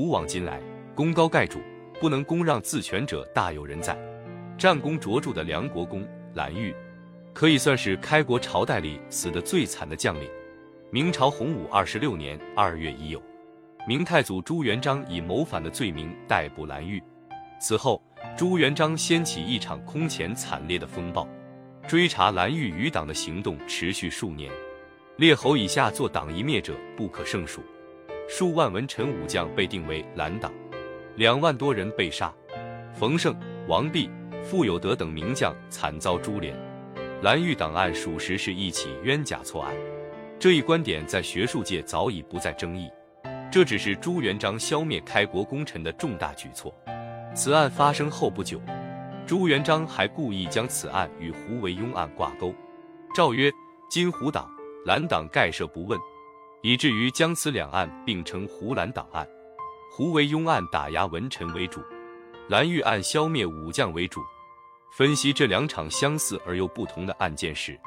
古往今来，功高盖主，不能公让自全者大有人在。战功卓著的梁国公蓝玉，可以算是开国朝代里死得最惨的将领。明朝洪武二十六年二月已有，明太祖朱元璋以谋反的罪名逮捕蓝玉。此后，朱元璋掀起一场空前惨烈的风暴，追查蓝玉余党的行动持续数年。列侯以下做党一灭者不可胜数，数万文臣武将被定为蓝党，两万多人被杀。冯胜、王弼、傅有德等名将惨遭株连。蓝玉档案属实是一起冤假错案，这一观点在学术界早已不再争议。这只是朱元璋消灭开国功臣的重大举措。此案发生后不久，朱元璋还故意将此案与胡惟庸案挂钩，诏曰：“金胡党。”蓝党概赦不问，以至于将此两案并称胡蓝党案。胡惟庸案打压文臣为主，蓝玉案消灭武将为主。分析这两场相似而又不同的案件时，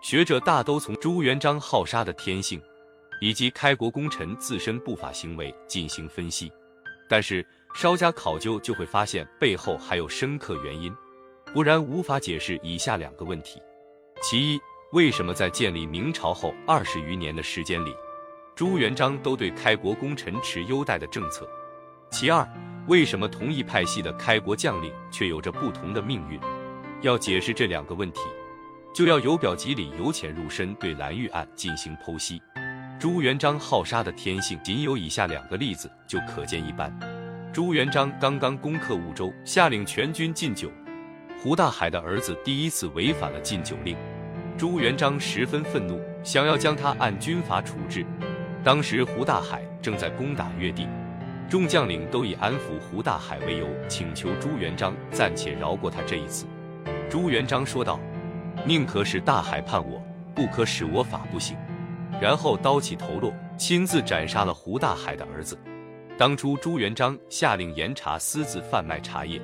学者大都从朱元璋好杀的天性，以及开国功臣自身不法行为进行分析。但是稍加考究，就会发现背后还有深刻原因，不然无法解释以下两个问题：其一。为什么在建立明朝后二十余年的时间里，朱元璋都对开国功臣持优待的政策？其二，为什么同一派系的开国将领却有着不同的命运？要解释这两个问题，就要由表及里、由浅入深对蓝玉案进行剖析。朱元璋好杀的天性，仅有以下两个例子就可见一斑。朱元璋刚刚攻克婺州，下令全军禁酒，胡大海的儿子第一次违反了禁酒令。朱元璋十分愤怒，想要将他按军法处置。当时胡大海正在攻打越地，众将领都以安抚胡大海为由，请求朱元璋暂且饶过他这一次。朱元璋说道：“宁可使大海叛我，不可使我法不行。”然后刀起头落，亲自斩杀了胡大海的儿子。当初朱元璋下令严查私自贩卖茶叶，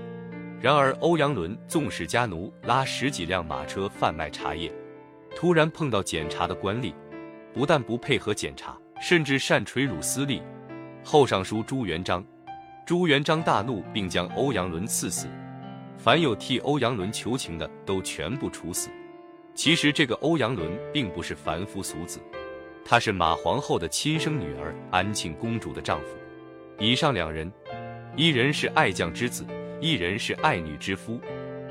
然而欧阳伦纵使家奴拉十几辆马车贩卖茶叶。突然碰到检查的官吏，不但不配合检查，甚至擅垂辱私利。后上书朱元璋，朱元璋大怒，并将欧阳伦赐死。凡有替欧阳伦求情的，都全部处死。其实这个欧阳伦并不是凡夫俗子，他是马皇后的亲生女儿安庆公主的丈夫。以上两人，一人是爱将之子，一人是爱女之夫，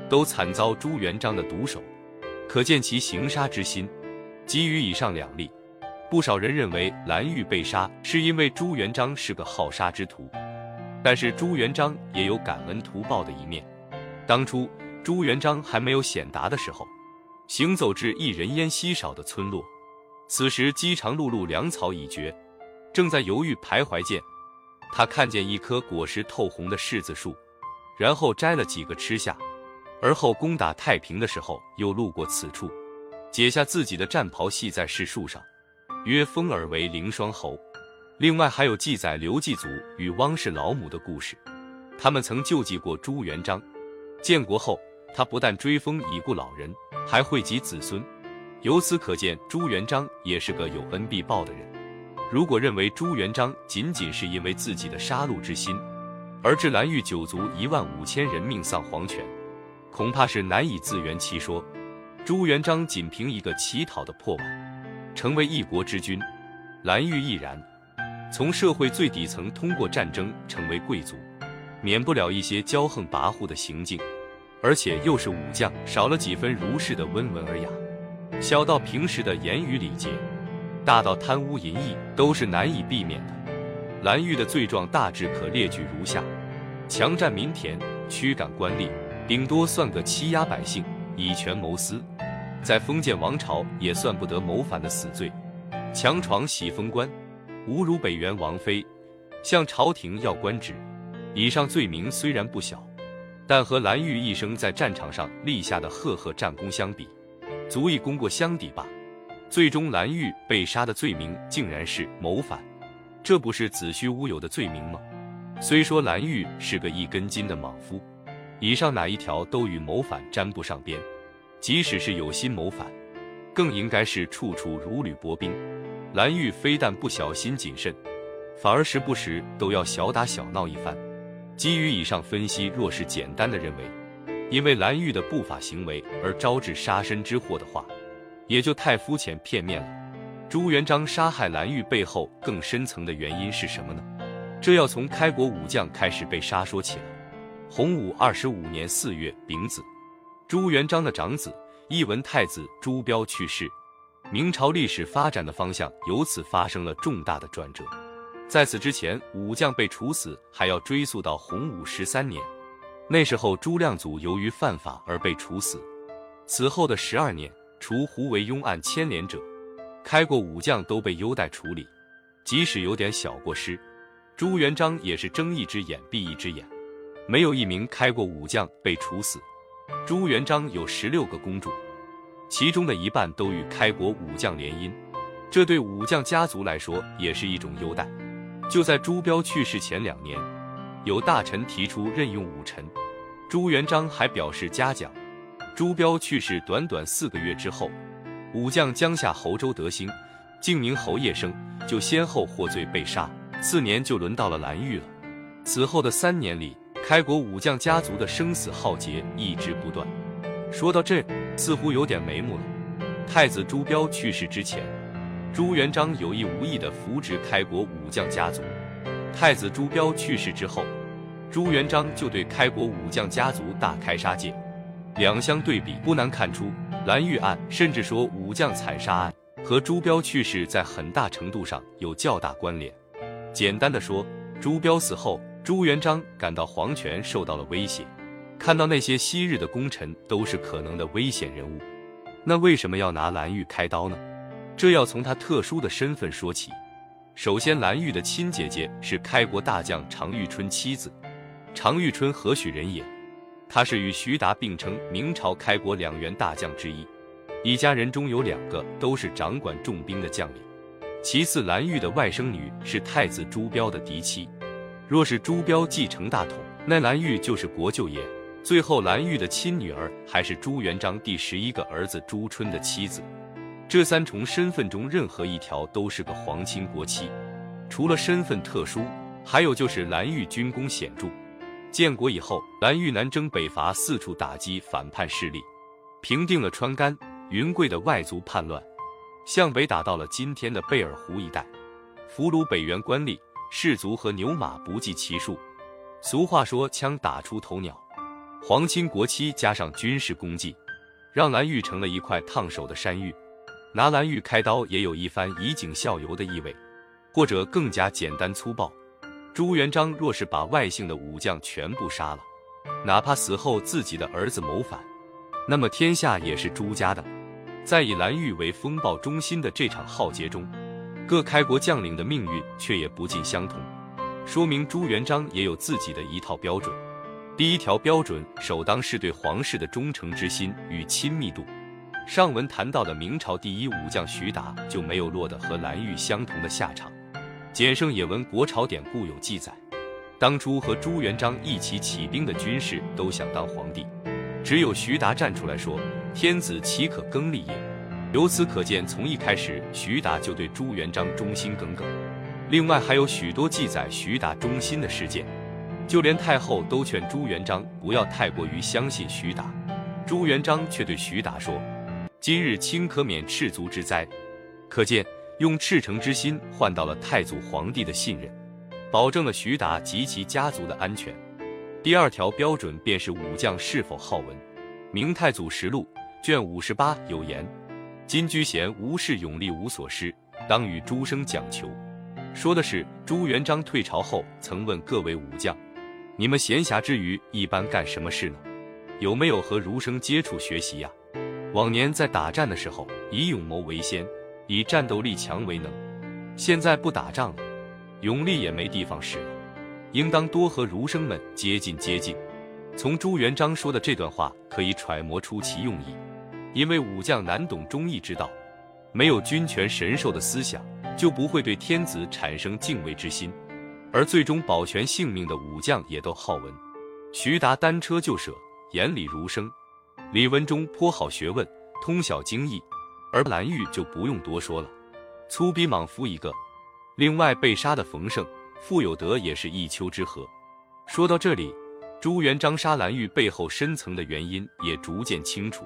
都惨遭朱元璋的毒手。可见其行杀之心。基于以上两例，不少人认为蓝玉被杀是因为朱元璋是个好杀之徒。但是朱元璋也有感恩图报的一面。当初朱元璋还没有显达的时候，行走至一人烟稀少的村落，此时饥肠辘辘，粮草已绝，正在犹豫徘徊间，他看见一棵果实透红的柿子树，然后摘了几个吃下。而后攻打太平的时候，又路过此处，解下自己的战袍系在柿树上，曰：“封尔为凌霜侯。”另外还有记载刘季祖与汪氏老母的故事，他们曾救济过朱元璋。建国后，他不但追封已故老人，还惠及子孙。由此可见，朱元璋也是个有恩必报的人。如果认为朱元璋仅仅是因为自己的杀戮之心，而致蓝玉九族一万五千人命丧黄泉，恐怕是难以自圆其说。朱元璋仅凭一个乞讨的破碗，成为一国之君；蓝玉亦然。从社会最底层通过战争成为贵族，免不了一些骄横跋扈的行径，而且又是武将，少了几分儒士的温文尔雅。小到平时的言语礼节，大到贪污淫逸，都是难以避免的。蓝玉的罪状大致可列举如下：强占民田，驱赶官吏。顶多算个欺压百姓、以权谋私，在封建王朝也算不得谋反的死罪。强闯喜封官，侮辱北元王妃，向朝廷要官职。以上罪名虽然不小，但和蓝玉一生在战场上立下的赫赫战功相比，足以功过相抵吧。最终蓝玉被杀的罪名竟然是谋反，这不是子虚乌有的罪名吗？虽说蓝玉是个一根筋的莽夫。以上哪一条都与谋反沾不上边，即使是有心谋反，更应该是处处如履薄冰。蓝玉非但不小心谨慎，反而时不时都要小打小闹一番。基于以上分析，若是简单的认为，因为蓝玉的不法行为而招致杀身之祸的话，也就太肤浅片面了。朱元璋杀害蓝玉背后更深层的原因是什么呢？这要从开国武将开始被杀说起了。洪武二十五年四月丙子，朱元璋的长子一文太子朱标去世，明朝历史发展的方向由此发生了重大的转折。在此之前，武将被处死还要追溯到洪武十三年，那时候朱亮祖由于犯法而被处死。此后的十二年，除胡惟庸案牵连者，开国武将都被优待处理，即使有点小过失，朱元璋也是睁一只眼闭一只眼，没有一名开国武将被处死。朱元璋有十六个公主，其中的一半都与开国武将联姻，这对武将家族来说也是一种优待。就在朱标去世前两年，有大臣提出任用武臣，朱元璋还表示嘉奖。朱标去世短短四个月之后，武将江夏侯周德兴、晋明侯叶生就先后获罪被杀。次年就轮到了蓝玉了。此后的三年里，开国武将家族的生死浩劫一直不断。说到这，似乎有点眉目了。太子朱标去世之前。朱元璋有意无意地扶植开国武将家族。太子朱标去世之后，朱元璋就对开国武将家族大开杀戒。两相对比，不难看出，蓝玉案甚至说武将惨杀案和朱标去世在很大程度上有较大关联。简单的说，朱标死后，朱元璋感到皇权受到了威胁，看到那些昔日的功臣都是可能的危险人物，那为什么要拿蓝玉开刀呢？这要从他特殊的身份说起。首先，蓝玉的亲姐姐是开国大将常遇春妻子。常遇春何许人也？他是与徐达并称明朝开国两员大将之一，一家人中有两个都是掌管重兵的将领。其次，蓝玉的外甥女是太子朱标的嫡妻。若是朱标继承大统，那蓝玉就是国舅爷。最后，蓝玉的亲女儿还是朱元璋第十一个儿子朱春的妻子。这三重身份中，任何一条都是个皇亲国戚。除了身份特殊，还有就是蓝玉军功显著。建国以后，蓝玉南征北伐，四处打击反叛势力，平定了川甘、云贵的外族叛乱，向北打到了今天的贝尔湖一带，俘虏北元官吏、士卒和牛马不计其数。俗话说：“枪打出头鸟。”皇亲国戚加上军事功绩，让蓝玉成了一块烫手的山芋。拿蓝玉开刀也有一番以儆效尤的意味，或者更加简单粗暴。朱元璋若是把外姓的武将全部杀了，哪怕死后自己的儿子谋反，那么天下也是朱家的。在以蓝玉为风暴中心的这场浩劫中，各开国将领的命运却也不尽相同，说明朱元璋也有自己的一套标准。第一条标准，首当是对皇室的忠诚之心与亲密度。上文谈到的明朝第一武将徐达就没有落得和蓝玉相同的下场。简胜也闻国朝典故有记载，当初和朱元璋一起起兵的军士都想当皇帝，只有徐达站出来说：“天子岂可更立也？”由此可见，从一开始徐达就对朱元璋忠心耿耿。另外还有许多记载徐达忠心的事件，就连太后都劝朱元璋不要太过于相信徐达，朱元璋却对徐达说。今日卿可免赤足之灾，可见用赤诚之心换到了太祖皇帝的信任，保证了徐达及其家族的安全。第二条标准便是武将是否好文。《明太祖实录》卷五十八有言：“金居贤无事勇力无所失，当与诸生讲求。”说的是朱元璋退朝后曾问各位武将：“你们闲暇之余一般干什么事呢？有没有和儒生接触学习呀？”往年在打战的时候，以勇谋为先，以战斗力强为能。现在不打仗了，勇力也没地方使了，应当多和儒生们接近接近。从朱元璋说的这段话可以揣摩出其用意，因为武将难懂忠义之道，没有君权神授的思想，就不会对天子产生敬畏之心，而最终保全性命的武将也都好文。徐达单车就舍，眼里如生。李文忠颇好学问，通晓经义，而蓝玉就不用多说了，粗鄙莽夫一个。另外，被杀的冯胜、傅有德也是一丘之貉。说到这里，朱元璋杀蓝玉背后深层的原因也逐渐清楚。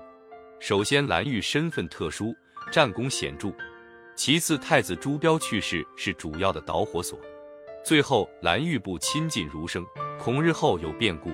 首先，蓝玉身份特殊，战功显著；其次，太子朱标去世是主要的导火索；最后，蓝玉不亲近儒生，恐日后有变故。